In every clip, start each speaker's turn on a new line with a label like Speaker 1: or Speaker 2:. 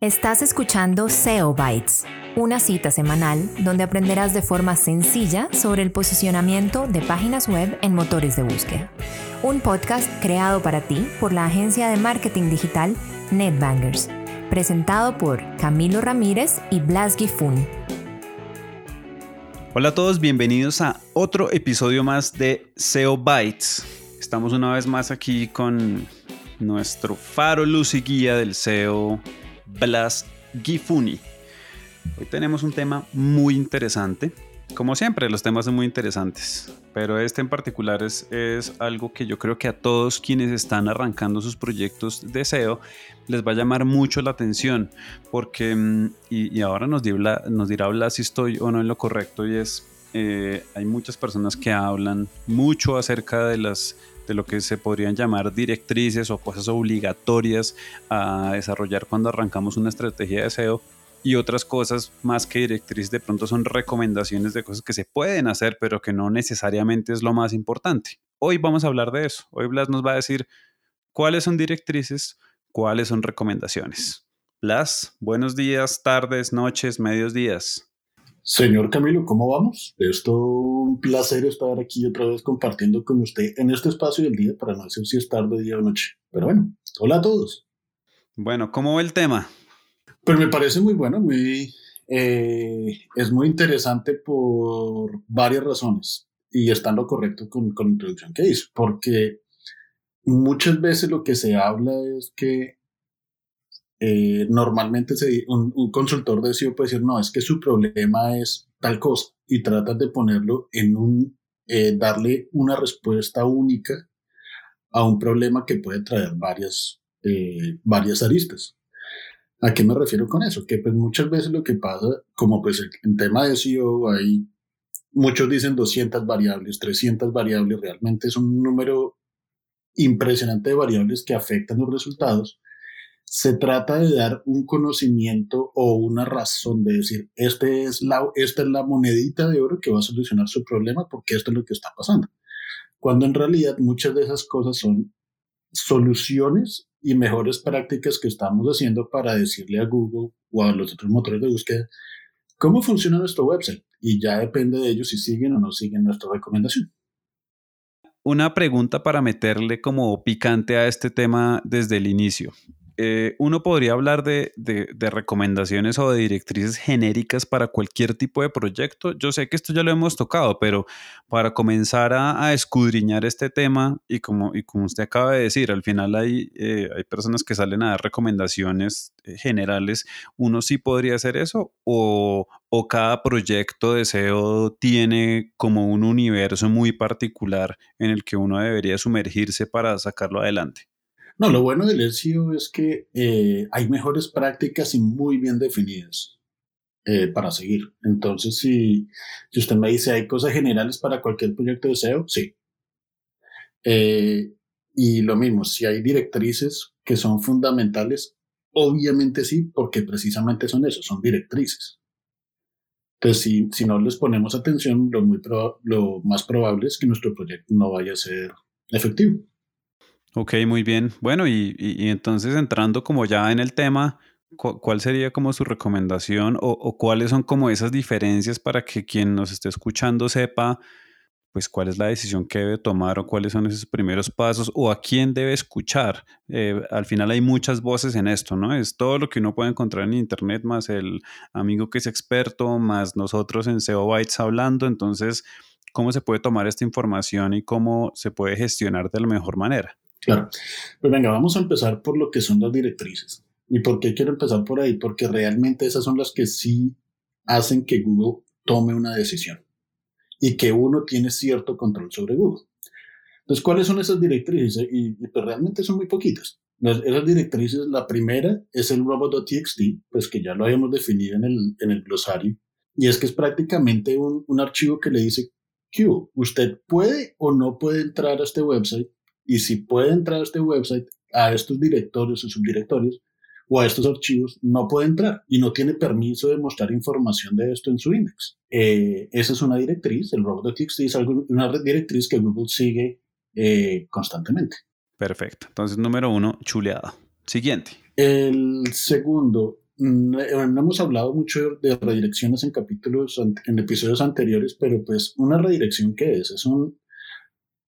Speaker 1: Estás escuchando SEO Bytes, una cita semanal donde aprenderás de forma sencilla sobre el posicionamiento de páginas web en motores de búsqueda. Un podcast creado para ti por la agencia de marketing digital NetBangers, presentado por Camilo Ramírez y Blas Gifun.
Speaker 2: Hola a todos, bienvenidos a otro episodio más de SEO Bytes. Estamos una vez más aquí con nuestro faro luz y guía del SEO Blas Gifuni. Hoy tenemos un tema muy interesante. Como siempre, los temas son muy interesantes, pero este en particular es, algo que yo creo que a todos quienes están arrancando sus proyectos de SEO les va a llamar mucho la atención, porque, mm, y, ahora nos, dirá, nos dirá Blas si estoy o no en lo correcto, y es, eh, hay muchas personas que hablan mucho acerca de las de lo que se podrían llamar directrices o cosas obligatorias a desarrollar cuando arrancamos una estrategia de SEO y otras cosas más que directrices de pronto son recomendaciones de cosas que se pueden hacer pero que no necesariamente es lo más importante. Hoy vamos a hablar de eso. Hoy Blas nos va a decir cuáles son directrices, cuáles son recomendaciones. Blas, buenos días, tardes, noches, medios días.
Speaker 3: Señor Camilo, ¿cómo vamos? Es todo un placer estar aquí otra vez compartiendo con usted en este espacio del día para no decir si es tarde, día o noche. Pero bueno, hola a todos.
Speaker 2: Bueno, ¿cómo va el tema?
Speaker 3: Pues me parece muy bueno, muy, eh, es muy interesante por varias razones y está en lo correcto con, con la introducción que hizo, porque muchas veces lo que se habla es que eh, normalmente un, consultor de SEO puede decir, no, es que su problema es tal cosa y tratan de ponerlo en un, eh, darle una respuesta única a un problema que puede traer varias, eh, varias aristas. ¿A qué me refiero con eso? Que pues muchas veces lo que pasa, como pues en tema de SEO hay, muchos dicen 200 variables, 300 variables, realmente es un número impresionante de variables que afectan los resultados se trata de dar un conocimiento o una razón de decir, este es la, esta es la monedita de oro que va a solucionar su problema porque esto es lo que está pasando. Cuando en realidad muchas de esas cosas son soluciones y mejores prácticas que estamos haciendo para decirle a Google o a los otros motores de búsqueda cómo funciona nuestro website. Y ya depende de ellos si siguen o no siguen nuestra recomendación.
Speaker 2: Una pregunta para meterle como picante a este tema desde el inicio. Eh, uno podría hablar de, recomendaciones o de directrices genéricas para cualquier tipo de proyecto. Yo sé que esto ya lo hemos tocado, pero para comenzar a, escudriñar este tema y como, y como usted acaba de decir, al final hay, eh, hay personas que salen a dar recomendaciones eh, generales. ¿Uno sí podría hacer eso o, cada proyecto de SEO tiene como un universo muy particular en el que uno debería sumergirse para sacarlo adelante?
Speaker 3: No, lo bueno del SEO es que eh, hay mejores prácticas y muy bien definidas eh, para seguir. Entonces, si, si usted me dice, ¿hay cosas generales para cualquier proyecto de SEO? Sí. Eh, y lo mismo, si hay directrices que son fundamentales, obviamente sí, porque precisamente son eso, son directrices. Entonces, si, si no les ponemos atención, lo, muy lo más probable es que nuestro proyecto no vaya a ser efectivo.
Speaker 2: Ok, muy bien. Bueno, y, entonces entrando como ya en el tema, ¿cuál sería como su recomendación o, cuáles son como esas diferencias para que quien nos esté escuchando sepa pues cuál es la decisión que debe tomar o cuáles son esos primeros pasos o a quién debe escuchar? Eh, al final hay muchas voces en esto, ¿no? Es todo lo que uno puede encontrar en internet más el amigo que es experto, más nosotros en SEO Bytes hablando, entonces, ¿cómo se puede tomar esta información y cómo se puede gestionar de la mejor manera?
Speaker 3: Claro. Pues venga, vamos a empezar por lo que son las directrices. ¿Y por qué quiero empezar por ahí? Porque realmente esas son las que sí hacen que Google tome una decisión y que uno tiene cierto control sobre Google. Entonces, ¿cuáles son esas directrices? Y, pues realmente son muy poquitas. esas directrices, la primera es el robot.txt, pues que ya lo habíamos definido en el, en el glosario, y es que es prácticamente un, un archivo que le dice, Q, usted puede o no puede entrar a este website y si puede entrar a este website, a estos directorios o subdirectorios o a estos archivos, no puede entrar y no tiene permiso de mostrar información de esto en su index. Eh, esa es una directriz, el robot.txt es algo, una directriz que Google sigue eh, constantemente.
Speaker 2: Perfecto. Entonces, número uno, chuleada. Siguiente.
Speaker 3: El segundo, mm, eh, no hemos hablado mucho de redirecciones en capítulos, en episodios anteriores, pero pues una redirección ¿qué es? Es un,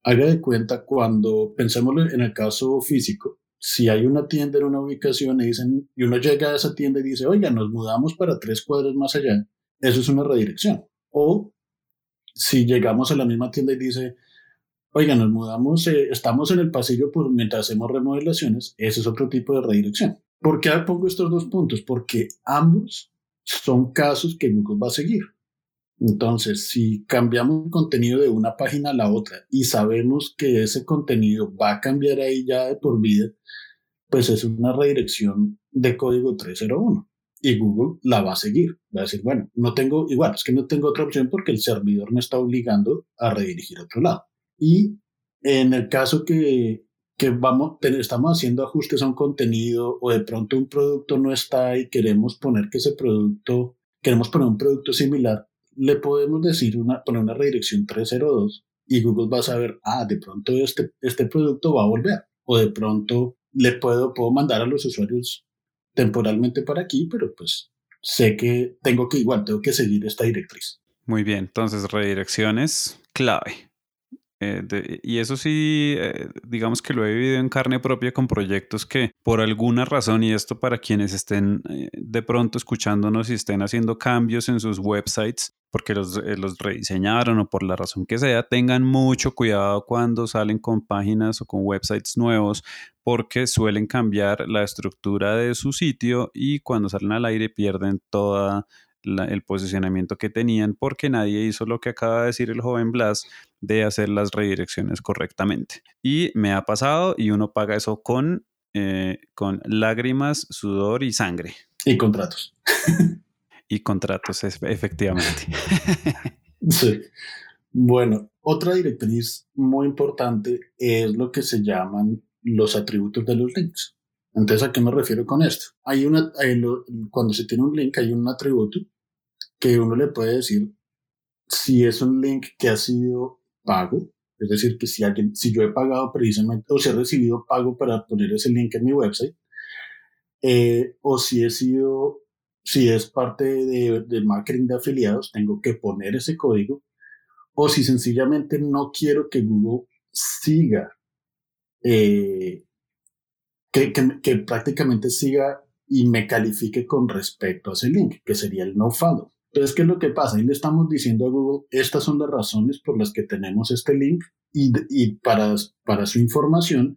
Speaker 3: haga de cuenta cuando pensemos en el caso físico, si hay una tienda en una ubicación y, dicen, y uno llega a esa tienda y dice, oiga, nos mudamos para tres cuadros más allá, eso es una redirección. O si llegamos a la misma tienda y dice, oiga, nos mudamos, eh, estamos en el pasillo por, mientras hacemos remodelaciones, ese es otro tipo de redirección. ¿Por qué pongo estos dos puntos? Porque ambos son casos que Google va a seguir. Entonces, si cambiamos el contenido de una página a la otra y sabemos que ese contenido va a cambiar ahí ya de por vida, pues es una redirección de código 301 y Google la va a seguir. Va a decir, bueno, no tengo, igual, es que no tengo otra opción porque el servidor me está obligando a redirigir a otro lado. Y en el caso que, que vamos, estamos haciendo ajustes a un contenido o de pronto un producto no está y queremos poner que ese producto, queremos poner un producto similar, le podemos decir una, poner una redirección 302 y Google va a saber, ah, de pronto este, este producto va a volver. O de pronto le puedo, puedo mandar a los usuarios temporalmente para aquí, pero pues sé que tengo que igual, tengo que seguir esta directriz.
Speaker 2: Muy bien, entonces redirecciones clave. Eh, y eso sí, eh, digamos que lo he vivido en carne propia con proyectos que por alguna razón, y esto para quienes estén eh, de pronto escuchándonos y estén haciendo cambios en sus websites, porque los, los, rediseñaron o por la razón que sea, tengan mucho cuidado cuando salen con páginas o con websites nuevos, porque suelen cambiar la estructura de su sitio y cuando salen al aire pierden toda el posicionamiento que tenían porque nadie hizo lo que acaba de decir el joven Blas de hacer las redirecciones correctamente. Y me ha pasado y uno paga eso con, eh, con lágrimas, sudor y sangre.
Speaker 3: Y contratos.
Speaker 2: y contratos, efectivamente.
Speaker 3: sí. Bueno, otra directriz muy importante es lo que se llaman los atributos de los links. Entonces, ¿a qué me refiero con esto? Hay una, cuando se tiene un link, hay un atributo que uno le puede decir si es un link que ha sido pago, es decir, que si alguien, si yo he pagado precisamente, o si he recibido pago para poner ese link en mi website, eh, o si he sido, si es parte de, del marketing de afiliados, tengo que poner ese código, o si sencillamente no quiero que Google siga eh, que, prácticamente siga y me califique con respecto a ese link, que sería el no follow. Entonces, ¿qué es lo que pasa? Ahí le estamos diciendo a Google, estas son las razones por las que tenemos este link y, y para, para su información,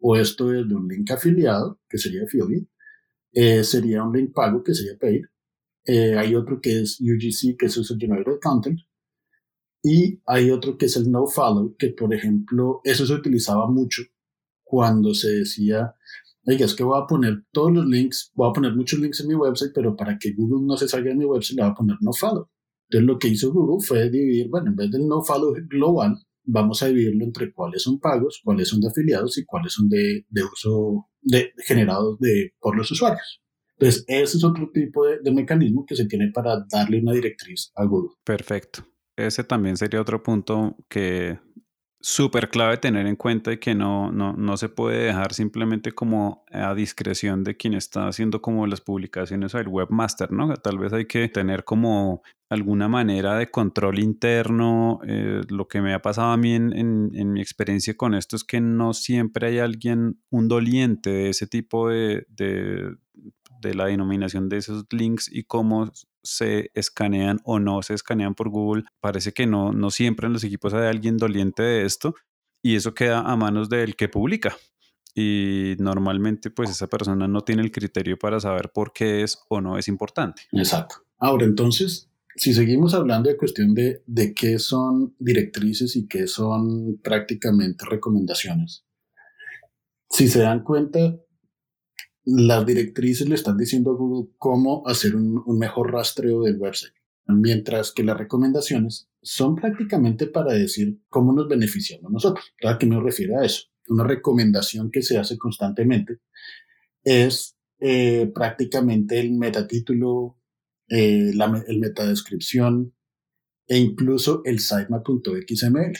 Speaker 3: o esto es de un link afiliado, que sería affiliate, eh, sería un link pago, que sería paid. Eh, hay otro que es UGC, que es User Generated Content. Y hay otro que es el no follow, que por ejemplo, eso se utilizaba mucho cuando se decía, oiga, es que voy a poner todos los links, voy a poner muchos links en mi website, pero para que Google no se salga de mi website, le voy a poner no follow. Entonces lo que hizo Google fue dividir, bueno, en vez del no follow global, vamos a dividirlo entre cuáles son pagos, cuáles son de afiliados y cuáles son de, de uso de, generados de, por los usuarios. Entonces, ese es otro tipo de, de mecanismo que se tiene para darle una directriz a Google.
Speaker 2: Perfecto. Ese también sería otro punto que súper clave tener en cuenta y que no, no, no, se puede dejar simplemente como a discreción de quien está haciendo como las publicaciones al webmaster, ¿no? Tal vez hay que tener como alguna manera de control interno. Eh, lo que me ha pasado a mí en, en, mi experiencia con esto es que no siempre hay alguien, un doliente de ese tipo de, de, de la denominación de esos links y cómo se escanean o no se escanean por Google. Parece que no, no siempre en los equipos hay alguien doliente de esto y eso queda a manos del que publica. Y normalmente pues esa persona no tiene el criterio para saber por qué es o no es importante.
Speaker 3: Exacto. Ahora entonces, si seguimos hablando de cuestión de, de qué son directrices y qué son prácticamente recomendaciones, si se dan cuenta, las directrices le están diciendo a Google cómo hacer un, mejor rastreo del website, mientras que las recomendaciones son prácticamente para decir cómo nos beneficiamos nosotros. ¿A qué me refiero a eso? Una recomendación que se hace constantemente es eh, prácticamente el metatítulo, eh, la, el metadescripción e incluso el sitemap.xml.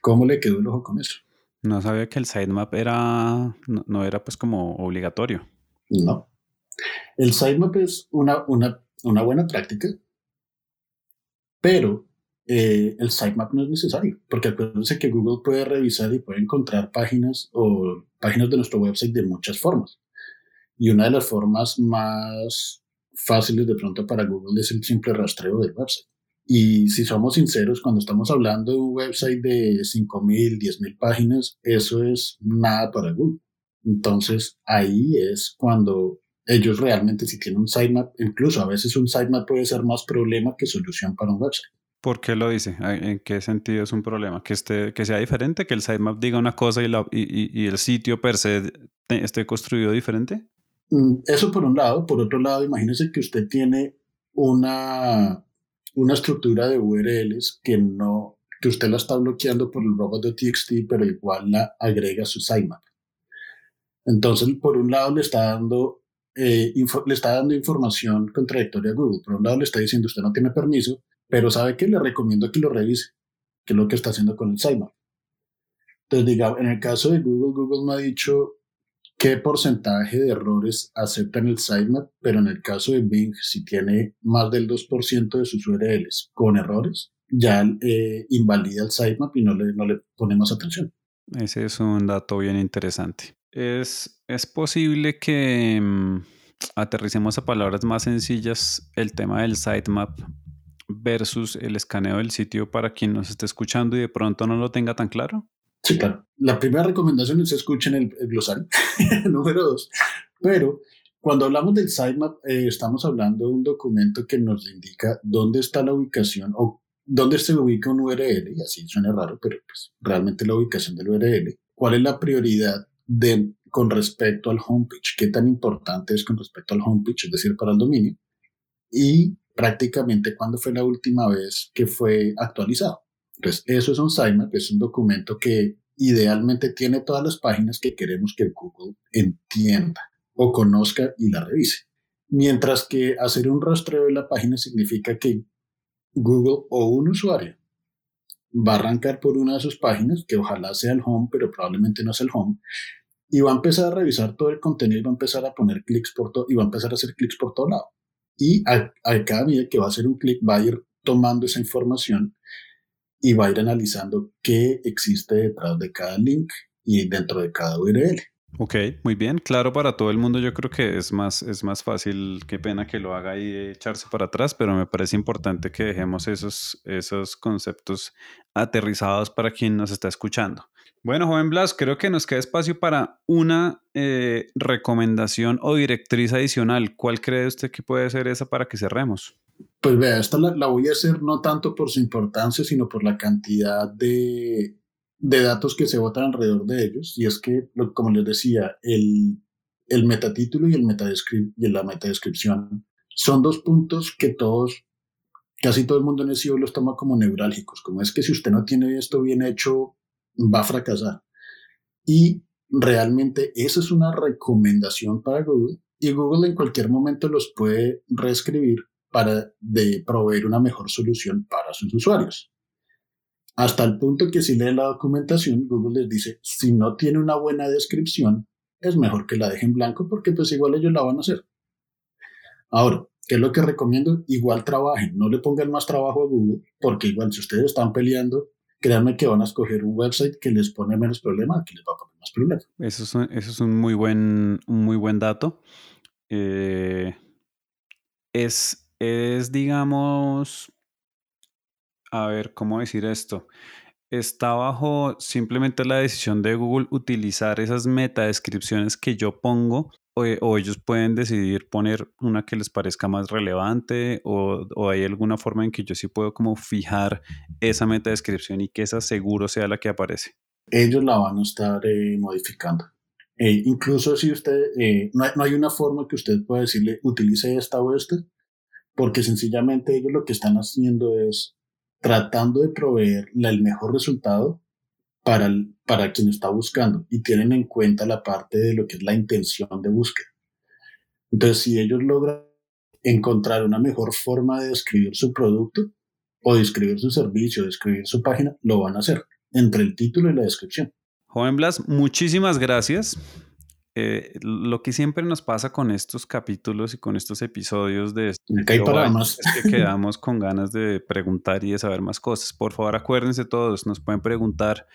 Speaker 3: ¿Cómo le quedó el ojo con eso?
Speaker 2: No sabía que el sitemap era, no, era pues como obligatorio.
Speaker 3: No. El sitemap es una, una, una buena práctica, pero eh, el sitemap no es necesario, porque acuérdense que Google puede revisar y puede encontrar páginas o páginas de nuestro website de muchas formas. Y una de las formas más fáciles de pronto para Google es el simple rastreo del website. Y si somos sinceros, cuando estamos hablando de un website de 5.000, 10.000 páginas, eso es nada para Google. Entonces ahí es cuando ellos realmente si tienen un sitemap, incluso a veces un sitemap puede ser más problema que solución para un website.
Speaker 2: ¿Por qué lo dice? ¿En qué sentido es un problema? ¿Que, esté, que sea diferente? ¿Que el sitemap diga una cosa y, la, y, y, el sitio per se esté construido diferente?
Speaker 3: Mm, eso por un lado. Por otro lado, imagínese que usted tiene una, una estructura de URLs que no que usted la está bloqueando por el robot.txt, pero igual la agrega a su sitemap. Entonces, por un lado le está dando eh, le está dando información contradictoria a Google. Por un lado le está diciendo usted no tiene permiso, pero sabe que le recomiendo que lo revise, que es lo que está haciendo con el sitemap. Entonces, diga, en el caso de Google, Google no ha dicho qué porcentaje de errores aceptan el sitemap, pero en el caso de Bing, si tiene más del 2% de sus URLs con errores, ya eh, invalida el sitemap y no le, no le atención.
Speaker 2: Ese es un dato bien interesante. Es, es posible que mm, aterricemos a palabras más sencillas el tema del sitemap versus el escaneo del sitio para quien nos esté escuchando y de pronto no lo tenga tan claro?
Speaker 3: Sí, claro. La primera recomendación es escuchen el, el glosario, número dos. Pero cuando hablamos del sitemap, eh, estamos hablando de un documento que nos indica dónde está la ubicación o dónde se ubica un URL, y así suena raro, pero pues realmente la ubicación del URL, cuál es la prioridad de, con respecto al homepage, qué tan importante es con respecto al homepage, es decir, para el dominio, y prácticamente cuándo fue la última vez que fue actualizado. Entonces, eso es un sitemap, es un documento que idealmente tiene todas las páginas que queremos que Google entienda o conozca y la revise. Mientras que hacer un rastreo de la página significa que Google o un usuario va a arrancar por una de sus páginas, que ojalá sea el home, pero probablemente no es el home, y va a empezar a revisar todo el contenido va a empezar a poner clics por todo y va a empezar a hacer clics por todo lado y a, cada medida que va a hacer un clic va a ir tomando esa información y va a ir analizando qué existe detrás de cada link y dentro de cada URL.
Speaker 2: Ok, muy bien, claro para todo el mundo. Yo creo que es más, es más fácil, qué pena que lo haga y echarse para atrás, pero me parece importante que dejemos esos, esos conceptos aterrizados para quien nos está escuchando. Bueno, joven Blas, creo que nos queda espacio para una eh, recomendación o directriz adicional. ¿Cuál cree usted que puede ser esa para que cerremos?
Speaker 3: Pues vea, esta la, voy a hacer no tanto por su importancia, sino por la cantidad de, datos que se votan alrededor de ellos. Y es que, como les decía, el, el metatítulo y, el y la metadescripción son dos puntos que todos, casi todo el mundo en el SEO los toma como neurálgicos. Como es que si usted no tiene esto bien hecho, va a fracasar. Y realmente esa es una recomendación para Google y Google en cualquier momento los puede reescribir para de proveer una mejor solución para sus usuarios. Hasta el punto que si leen la documentación, Google les dice, si no tiene una buena descripción, es mejor que la dejen blanco porque pues igual ellos la van a hacer. Ahora, ¿qué es lo que recomiendo? Igual trabajen, no le pongan más trabajo a Google porque igual si ustedes están peleando, créanme que van a escoger un website que les pone menos problema que les va a poner más problema.
Speaker 2: Eso es un, eso es un muy buen, un muy buen dato. Eh, es, es, digamos, a ver, ¿cómo decir esto? Está bajo simplemente la decisión de Google utilizar esas meta descripciones que yo pongo o, ellos pueden decidir poner una que les parezca más relevante o, o, hay alguna forma en que yo sí puedo como fijar esa meta descripción y que esa seguro sea la que aparece.
Speaker 3: Ellos la van a estar eh, modificando. Eh, incluso si usted, eh, no, no, hay, una forma que usted pueda decirle utilice esta o esta, porque sencillamente ellos lo que están haciendo es tratando de proveer el mejor resultado para, para quien está buscando y tienen en cuenta la parte de lo que es la intención de búsqueda. Entonces, si ellos logran encontrar una mejor forma de describir su producto o describir su servicio, describir su página, lo van a hacer entre el título y la descripción.
Speaker 2: Joven Blas, muchísimas gracias. Eh, lo que siempre nos pasa con estos capítulos y con estos episodios de esto
Speaker 3: es
Speaker 2: que quedamos con ganas de preguntar y de saber más cosas. Por favor, acuérdense todos, nos pueden preguntar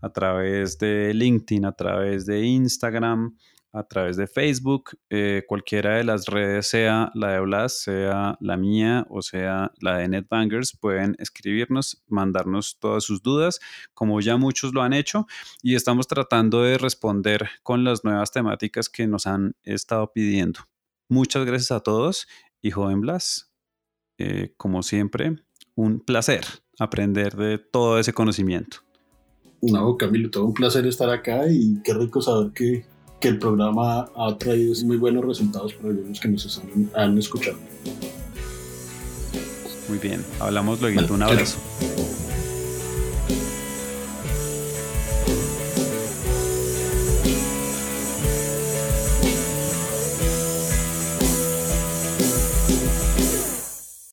Speaker 2: a través de LinkedIn, a través de Instagram, a través de Facebook, eh, cualquiera de las redes, sea la de Blas, sea la mía o sea la de NetBangers, pueden escribirnos, mandarnos todas sus dudas, como ya muchos lo han hecho, y estamos tratando de responder con las nuevas temáticas que nos han estado pidiendo. Muchas gracias a todos y joven Blas, eh, como siempre, un placer aprender de todo ese conocimiento.
Speaker 3: No, Camilo, todo un placer estar acá y qué rico saber que que el programa ha traído muy buenos resultados para los que nos han escuchado.
Speaker 2: Muy bien, hablamos luego. un abrazo.